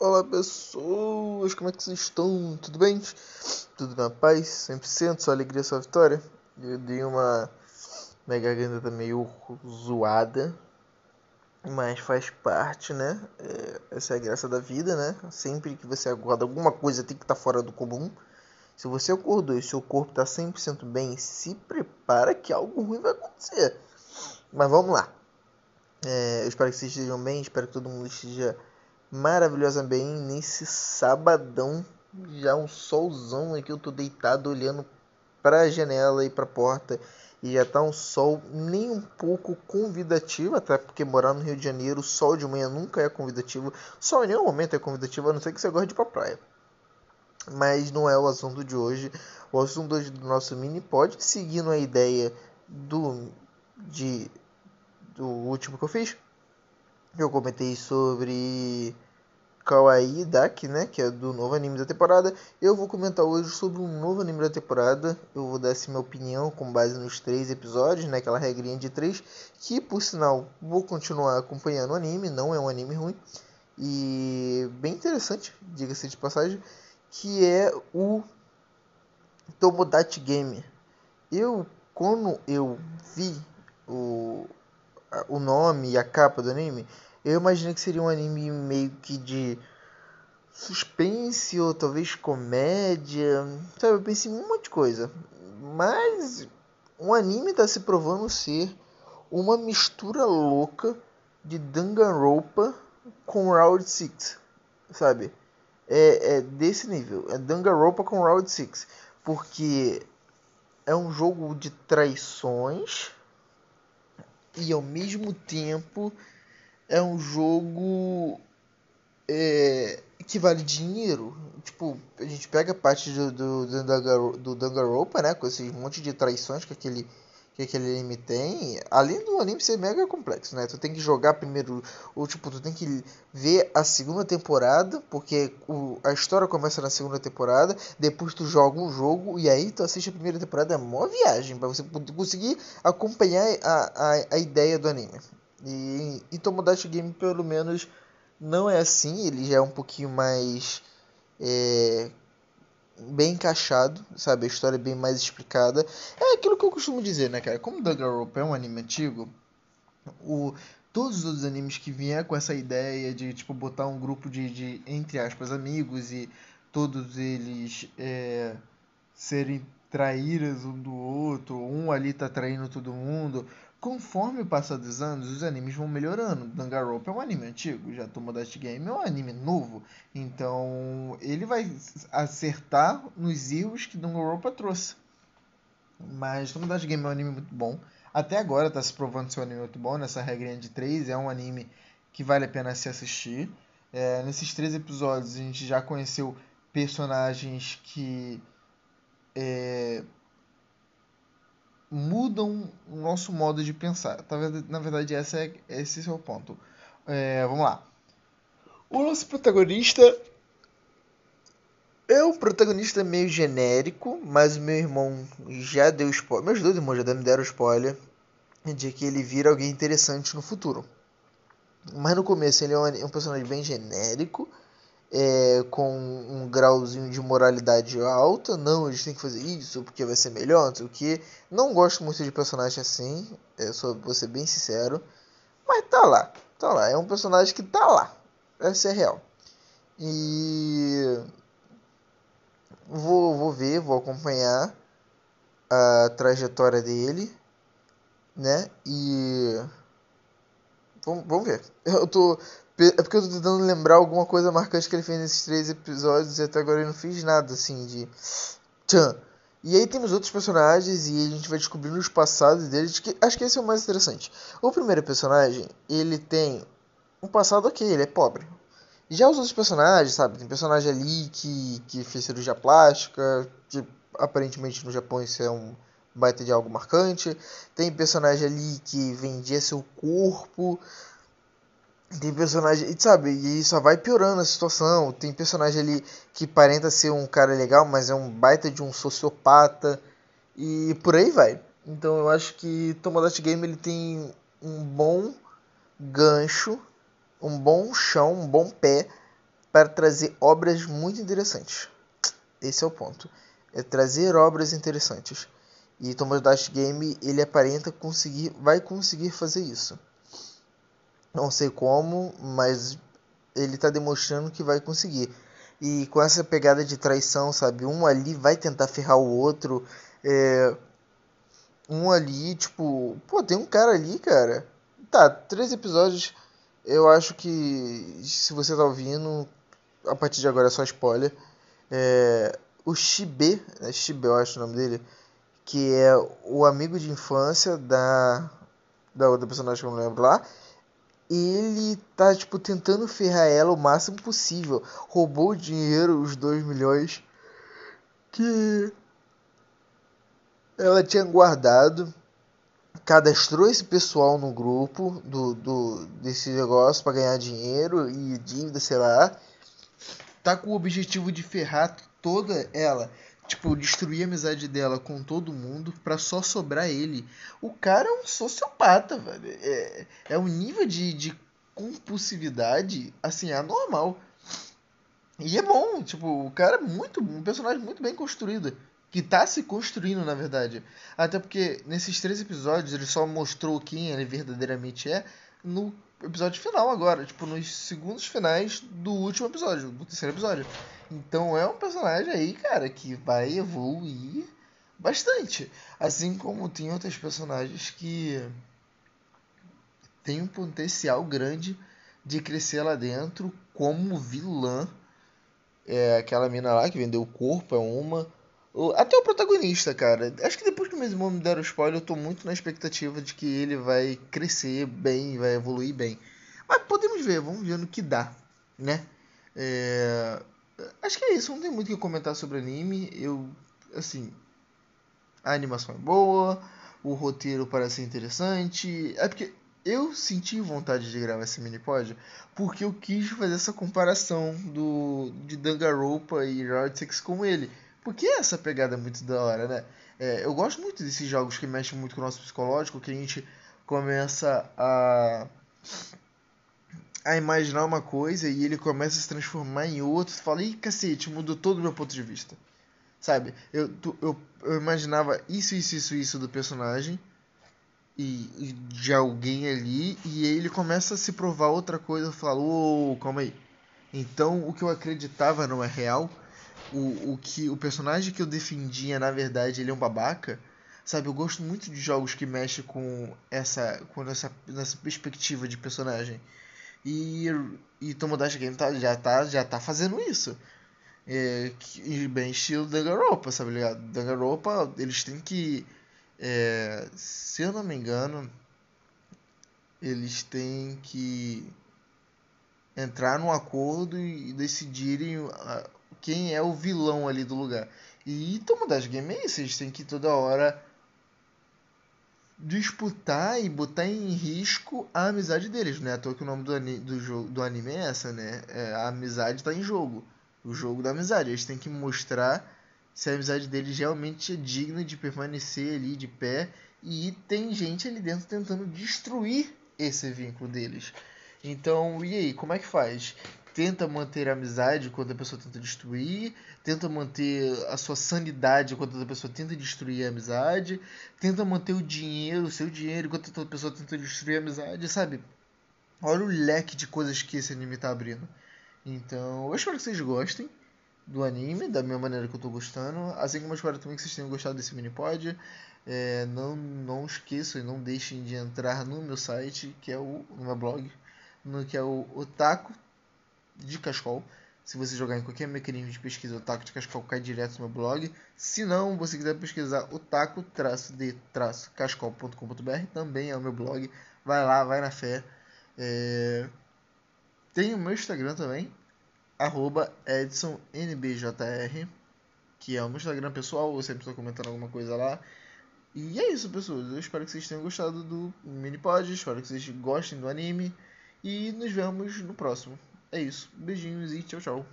Olá pessoas, como é que vocês estão? Tudo bem? Tudo na paz? 100%? Só alegria, só vitória? Eu dei uma... Minha garganta meio zoada, mas faz parte, né? É, essa é a graça da vida, né? Sempre que você acorda, alguma coisa tem que estar tá fora do comum. Se você acordou e seu corpo está 100% bem, se prepara que algo ruim vai acontecer. Mas vamos lá. É, eu espero que vocês estejam bem, espero que todo mundo esteja maravilhosamente nesse sabadão. Já um solzão aqui, eu tô deitado olhando para a janela e para a porta e já tá um sol nem um pouco convidativo, até porque morar no Rio de Janeiro, sol de manhã nunca é convidativo, sol em nenhum momento é convidativo, a não ser que você goste de ir pra praia. Mas não é o assunto de hoje. O assunto hoje do nosso mini pode seguindo a ideia do de do último que eu fiz. Eu comentei sobre Kawaii Daki, né, que é do novo anime da temporada. Eu vou comentar hoje sobre um novo anime da temporada. Eu vou dar assim, minha opinião com base nos três episódios, né, aquela regrinha de três, que por sinal vou continuar acompanhando o anime, não é um anime ruim e bem interessante, diga-se de passagem, que é o Tomodachi Game. Eu quando eu vi o o nome e a capa do anime, eu imaginei que seria um anime meio que de suspense ou talvez comédia, sabe? Eu pensei em um monte de coisa. Mas o anime está se provando ser uma mistura louca de Danganronpa com Round 6, sabe? É, é desse nível, é Danganronpa com Round 6, porque é um jogo de traições e ao mesmo tempo é um jogo é, que vale dinheiro. Tipo, a gente pega a parte do, do, do, do né? Com esse monte de traições que aquele que aquele anime tem, além do anime ser mega complexo, né? Tu tem que jogar primeiro, ou tipo, tu tem que ver a segunda temporada, porque o, a história começa na segunda temporada, depois tu joga um jogo e aí tu assiste a primeira temporada, é uma viagem para você conseguir acompanhar a, a, a ideia do anime. E, e Tomodachi Game pelo menos não é assim, ele já é um pouquinho mais é, bem encaixado, sabe? A história é bem mais explicada. É aquilo que eu costumo dizer, né, cara? Como Danganronpa é um anime antigo, o, todos os outros animes que vieram com essa ideia de, tipo, botar um grupo de, de entre aspas, amigos e todos eles é, serem traíras um do outro, um ali tá traindo todo mundo, Conforme passar dos anos, os animes vão melhorando. Danganronpa é um anime antigo, já Tomodachi Game é um anime novo, então ele vai acertar nos erros que Danganronpa trouxe. Mas Tomodachi Game é um anime muito bom. Até agora está se provando ser um anime muito bom, nessa regrinha de três, é um anime que vale a pena se assistir. É, nesses três episódios a gente já conheceu personagens que é, mudam o nosso modo de pensar. Na verdade, é, esse é o ponto. É, vamos lá. O nosso protagonista é um protagonista meio genérico, mas meu irmão já deu spoiler. Meus dois irmãos já me deram spoiler de que ele vira alguém interessante no futuro. Mas no começo ele é um, é um personagem bem genérico é, com um grauzinho de moralidade alta. Não, a gente tem que fazer isso porque vai ser melhor, não sei o que. Não gosto muito de personagem assim, é, só vou ser bem sincero. Mas tá lá, tá lá. É um personagem que tá lá. Essa é real. E vou, vou ver, vou acompanhar a trajetória dele, né? E vamos ver. Eu tô é porque eu tô tentando lembrar alguma coisa marcante que ele fez nesses três episódios e até agora eu não fiz nada assim de. Tchan. E aí temos outros personagens e a gente vai descobrindo os passados deles, que acho que esse é o mais interessante. O primeiro personagem, ele tem um passado ok, ele é pobre. Já os outros personagens, sabe, tem personagem ali que, que fez cirurgia plástica, que aparentemente no Japão isso é um baita de algo marcante. Tem personagem ali que vendia seu corpo tem personagem, sabe, e só vai piorando a situação. Tem personagem ali que parenta ser um cara legal, mas é um baita de um sociopata e por aí vai. Então eu acho que Tomodachi Game ele tem um bom gancho, um bom chão, um bom pé para trazer obras muito interessantes. Esse é o ponto. É trazer obras interessantes. E Thomas Dash Game, ele aparenta conseguir, vai conseguir fazer isso. Não sei como, mas ele está demonstrando que vai conseguir. E com essa pegada de traição, sabe? Um ali vai tentar ferrar o outro. É... Um ali, tipo, pô, tem um cara ali, cara. Tá, três episódios. Eu acho que se você tá ouvindo, a partir de agora é só spoiler. É... O Shibe, é Shibe eu acho o nome dele, que é o amigo de infância da da outra personagem que eu não lembro lá ele tá, tipo, tentando ferrar ela o máximo possível. Roubou o dinheiro, os 2 milhões que ela tinha guardado. Cadastrou esse pessoal no grupo do, do desse negócio para ganhar dinheiro e dívida, sei lá. Tá com o objetivo de ferrar toda ela tipo, destruir a amizade dela com todo mundo pra só sobrar ele. O cara é um sociopata, velho. É, é um nível de, de compulsividade, assim, anormal. E é bom, tipo, o cara é muito, um personagem muito bem construído. Que tá se construindo, na verdade. Até porque nesses três episódios ele só mostrou quem ele verdadeiramente é no episódio final agora, tipo, nos segundos finais do último episódio, do terceiro episódio. Então é um personagem aí, cara, que vai evoluir bastante. Assim como tem outros personagens que tem um potencial grande de crescer lá dentro como vilã. É aquela mina lá que vendeu o corpo, é uma. Até o protagonista, cara. Acho que depois que o mesmo me deram spoiler, eu tô muito na expectativa de que ele vai crescer bem, vai evoluir bem. Mas podemos ver, vamos ver no que dá, né? É... Acho que é isso, não tem muito o que comentar sobre anime. Eu, assim, a animação é boa, o roteiro parece interessante. É porque eu senti vontade de gravar esse mini pod porque eu quis fazer essa comparação do de Danganronpa e Round Six com ele. Porque é essa pegada é muito da hora, né? É, eu gosto muito desses jogos que mexem muito com o nosso psicológico, que a gente começa a a imaginar uma coisa e ele começa a se transformar em outro, você fala, ih, cacete, mudou todo o meu ponto de vista. Sabe? Eu, eu, eu imaginava isso, isso, isso, isso do personagem e, e de alguém ali, e ele começa a se provar outra coisa, eu falo, oh, calma aí. Então o que eu acreditava não é real. O, o que o personagem que eu defendia, na verdade, ele é um babaca. Sabe, eu gosto muito de jogos que mexem com essa com essa, essa perspectiva de personagem. E, e Tomodachi Game tá, já, tá, já tá fazendo isso. É, que, bem estilo Danganronpa, sabe ligado? Danganronpa, eles têm que... É, se eu não me engano, eles têm que entrar num acordo e decidirem quem é o vilão ali do lugar. E Tomodachi Game é isso, eles têm que toda hora disputar e botar em risco a amizade deles, né? À toa que o nome do, do, jogo, do anime é essa, né? É, a amizade está em jogo. O jogo da amizade. Eles têm que mostrar se a amizade deles realmente é digna de permanecer ali de pé. E tem gente ali dentro tentando destruir esse vínculo deles. Então, e aí, como é que faz? Tenta manter a amizade quando a pessoa tenta destruir, tenta manter a sua sanidade quando a pessoa tenta destruir a amizade, tenta manter o dinheiro, o seu dinheiro, enquanto a pessoa tenta destruir a amizade, sabe? Olha o leque de coisas que esse anime tá abrindo. Então, eu espero que vocês gostem do anime, da minha maneira que eu tô gostando. Assim como eu espero também que vocês tenham gostado desse mini pod. É, não, não esqueçam e não deixem de entrar no meu site, que é o no meu blog, no que é o Otaku de Cascol. Se você jogar em qualquer mecanismo de pesquisa o taco de Cascol, cai direto no meu blog. Se não, você quiser pesquisar o taco-de-cascol.com.br, também é o meu blog. Vai lá, vai na fé. É... Tem o meu Instagram também, arroba EdsonNBJR, que é o meu Instagram pessoal, eu sempre estou comentando alguma coisa lá. E é isso, pessoas. Eu espero que vocês tenham gostado do mini pod, espero que vocês gostem do anime. E nos vemos no próximo. É isso. Beijinhos e tchau, tchau.